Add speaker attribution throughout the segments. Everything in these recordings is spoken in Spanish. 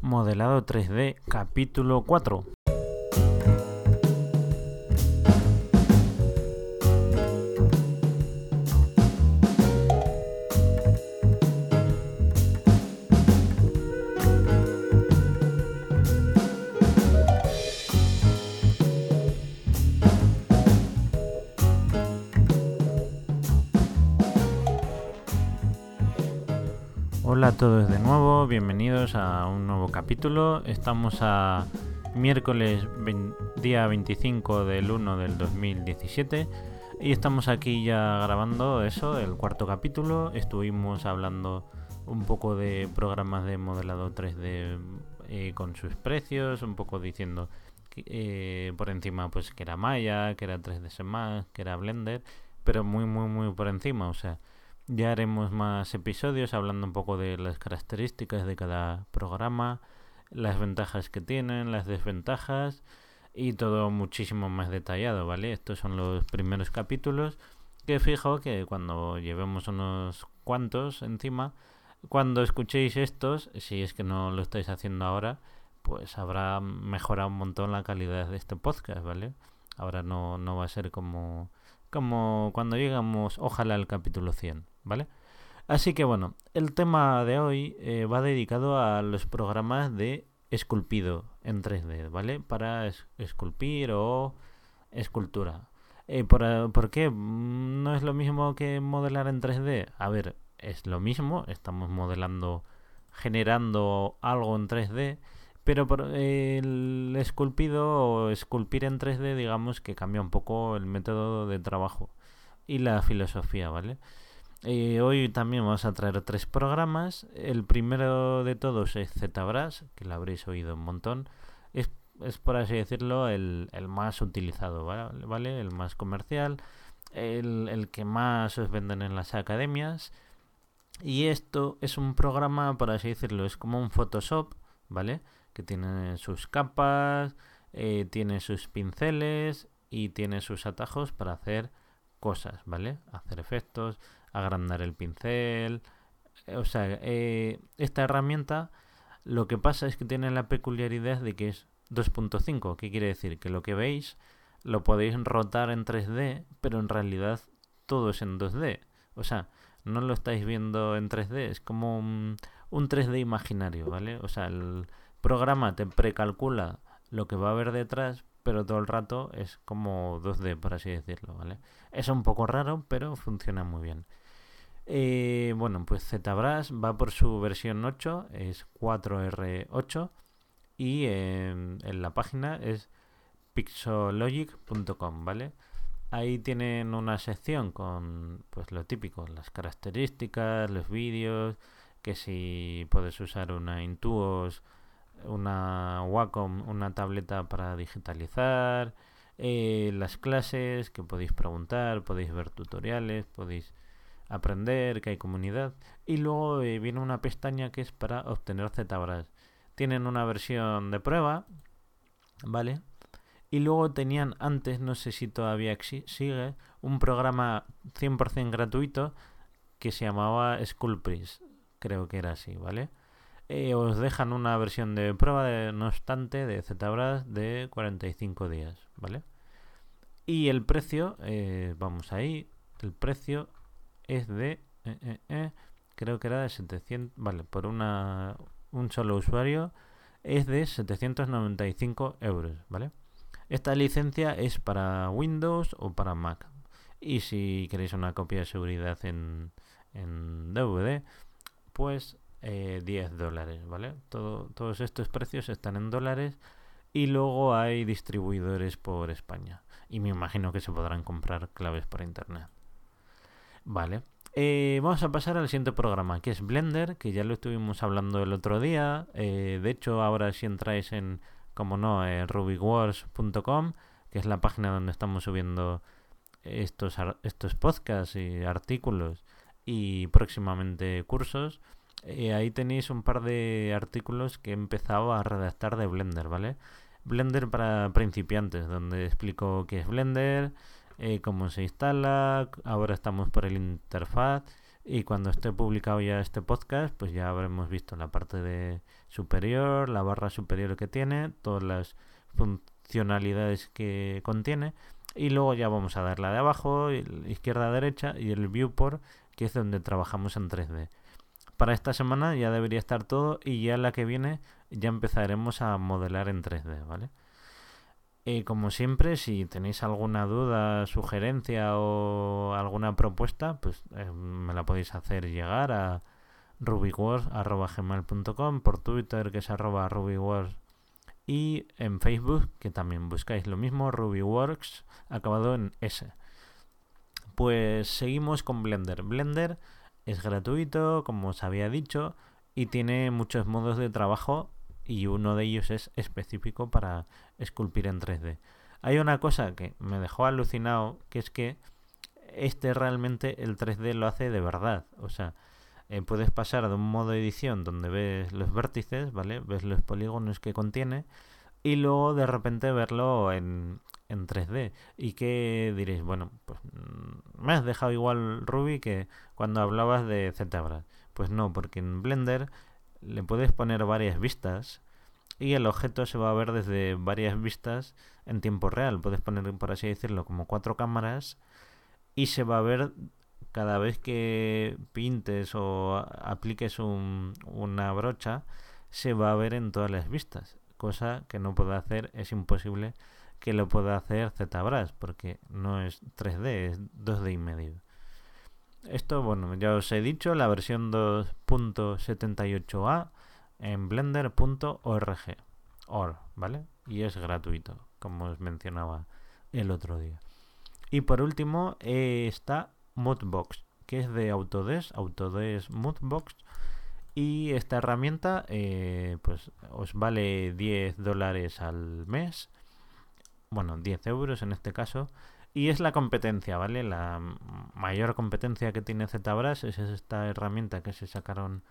Speaker 1: Modelado 3D, capítulo 4. Hola a todos de nuevo, bienvenidos a un nuevo capítulo. Estamos a miércoles día 25 del 1 del 2017 y estamos aquí ya grabando eso, el cuarto capítulo. Estuvimos hablando un poco de programas de modelado 3D eh, con sus precios, un poco diciendo eh, por encima pues que era Maya, que era 3ds Max, que era Blender, pero muy muy muy por encima, o sea, ya haremos más episodios hablando un poco de las características de cada programa, las ventajas que tienen, las desventajas y todo muchísimo más detallado, ¿vale? Estos son los primeros capítulos que fijo que cuando llevemos unos cuantos encima, cuando escuchéis estos, si es que no lo estáis haciendo ahora, pues habrá mejorado un montón la calidad de este podcast, ¿vale? Ahora no, no va a ser como, como cuando llegamos, ojalá, al capítulo 100, ¿vale? Así que bueno, el tema de hoy eh, va dedicado a los programas de esculpido en 3D, ¿vale? Para es- esculpir o escultura. Eh, ¿por, ¿Por qué? Mm, ¿No es lo mismo que modelar en 3D? A ver, es lo mismo, estamos modelando, generando algo en 3D, pero por el esculpido o esculpir en 3D, digamos que cambia un poco el método de trabajo y la filosofía, ¿vale? Eh, hoy también vamos a traer tres programas. El primero de todos es ZBrush, que lo habréis oído un montón. Es, es por así decirlo, el, el más utilizado, ¿vale? ¿vale? El más comercial, el, el que más os venden en las academias. Y esto es un programa, por así decirlo, es como un Photoshop, ¿vale? Que tiene sus capas, eh, tiene sus pinceles y tiene sus atajos para hacer cosas, ¿vale? Hacer efectos, agrandar el pincel. eh, O sea, eh, esta herramienta lo que pasa es que tiene la peculiaridad de que es 2.5. ¿Qué quiere decir? Que lo que veis lo podéis rotar en 3D, pero en realidad todo es en 2D. O sea, no lo estáis viendo en 3D, es como un, un 3D imaginario, ¿vale? O sea, el programa te precalcula lo que va a haber detrás, pero todo el rato es como 2D, por así decirlo, ¿vale? Es un poco raro, pero funciona muy bien. Eh, bueno, pues ZBrush va por su versión 8, es 4R8 y en, en la página es pixologic.com, ¿vale? Ahí tienen una sección con pues lo típico, las características, los vídeos, que si puedes usar una Intuos, una Wacom, una tableta para digitalizar, eh, las clases que podéis preguntar, podéis ver tutoriales, podéis aprender, que hay comunidad. Y luego eh, viene una pestaña que es para obtener ZBrush. Tienen una versión de prueba, ¿vale? Y luego tenían antes, no sé si todavía sigue, un programa 100% gratuito que se llamaba Sculpris. Creo que era así, ¿vale? Eh, os dejan una versión de prueba, de, no obstante, de ZBrush de 45 días, ¿vale? Y el precio, eh, vamos ahí, el precio es de, eh, eh, eh, creo que era de 700, vale, por una, un solo usuario es de 795 euros, ¿vale? Esta licencia es para Windows o para Mac. Y si queréis una copia de seguridad en, en DVD, pues eh, 10 dólares, ¿vale? Todo, todos estos precios están en dólares y luego hay distribuidores por España. Y me imagino que se podrán comprar claves por internet. Vale. Eh, vamos a pasar al siguiente programa, que es Blender, que ya lo estuvimos hablando el otro día. Eh, de hecho, ahora si entráis en, como no, eh, rubicwars.com, que es la página donde estamos subiendo estos, estos podcasts y artículos y próximamente cursos, eh, ahí tenéis un par de artículos que he empezado a redactar de Blender, ¿vale? Blender para principiantes, donde explico qué es Blender, eh, cómo se instala, ahora estamos por el interfaz y cuando esté publicado ya este podcast, pues ya habremos visto la parte de superior, la barra superior que tiene, todas las funcionalidades que contiene y luego ya vamos a dar la de abajo, izquierda, derecha y el viewport que es donde trabajamos en 3D. Para esta semana ya debería estar todo y ya la que viene ya empezaremos a modelar en 3D, ¿vale? Y como siempre, si tenéis alguna duda, sugerencia o alguna propuesta, pues eh, me la podéis hacer llegar a rubywars.gmail.com, por Twitter que es arroba rubywars y en Facebook que también buscáis lo mismo, rubyworks acabado en S. Pues seguimos con Blender. Blender es gratuito, como os había dicho, y tiene muchos modos de trabajo y uno de ellos es específico para esculpir en 3D. Hay una cosa que me dejó alucinado, que es que este realmente el 3D lo hace de verdad. O sea, eh, puedes pasar de un modo edición donde ves los vértices, ¿vale? Ves los polígonos que contiene y luego de repente verlo en, en 3D. ¿Y qué diréis? Bueno, pues mm, me has dejado igual Ruby que cuando hablabas de ZBrush. Pues no, porque en Blender le puedes poner varias vistas y el objeto se va a ver desde varias vistas en tiempo real. Puedes poner, por así decirlo, como cuatro cámaras y se va a ver cada vez que pintes o apliques una brocha, se va a ver en todas las vistas. Cosa que no puede hacer, es imposible que lo pueda hacer ZBrush, porque no es 3D, es 2D y medio. Esto, bueno, ya os he dicho, la versión 2.78a en blender.org, or, ¿vale? Y es gratuito, como os mencionaba el otro día. Y por último eh, está Moodbox, que es de Autodesk, Autodesk Moodbox. Y esta herramienta eh, pues os vale 10 dólares al mes. Bueno, 10 euros en este caso. Y es la competencia, ¿vale? La mayor competencia que tiene ZBrush es esta herramienta que se sacaron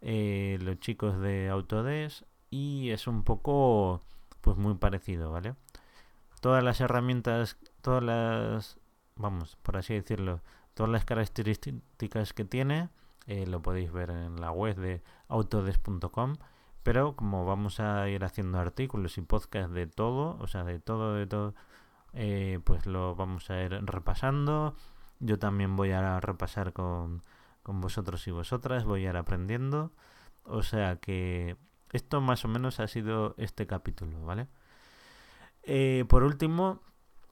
Speaker 1: eh, los chicos de Autodesk y es un poco, pues muy parecido, ¿vale? Todas las herramientas, todas las, vamos, por así decirlo, todas las características que tiene, eh, lo podéis ver en la web de autodesk.com pero como vamos a ir haciendo artículos y podcasts de todo, o sea, de todo, de todo, eh, pues lo vamos a ir repasando. Yo también voy a repasar con, con vosotros y vosotras, voy a ir aprendiendo. O sea que esto más o menos ha sido este capítulo, ¿vale? Eh, por último,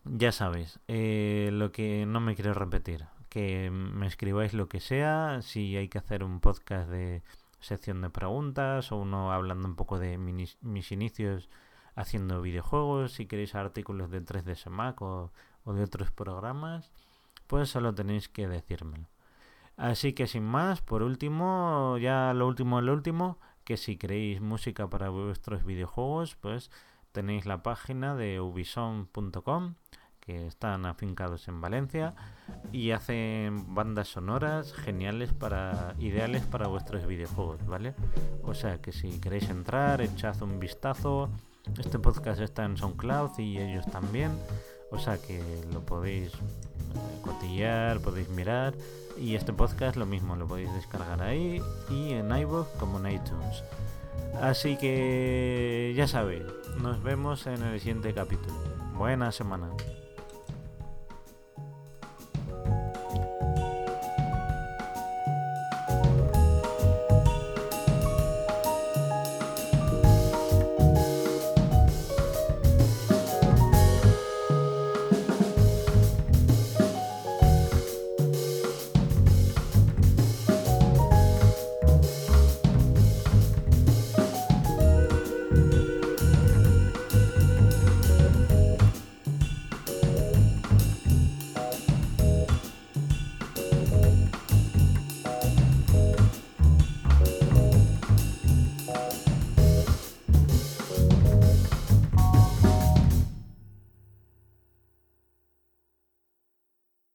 Speaker 1: ya sabéis, eh, lo que no me quiero repetir, que me escribáis lo que sea, si hay que hacer un podcast de sección de preguntas o uno hablando un poco de mis inicios haciendo videojuegos, si queréis artículos de 3ds Mac o, de otros programas, pues solo tenéis que decírmelo. Así que sin más, por último, ya lo último, lo último, que si queréis música para vuestros videojuegos, pues tenéis la página de ubisoft.com que están afincados en Valencia y hacen bandas sonoras geniales para ideales para vuestros videojuegos, ¿vale? O sea que si queréis entrar, echad un vistazo, este podcast está en SoundCloud y ellos también. O sea que lo podéis eh, cotillar, podéis mirar. Y este podcast lo mismo, lo podéis descargar ahí y en iVoox como en iTunes. Así que ya sabéis, nos vemos en el siguiente capítulo. Buena semana.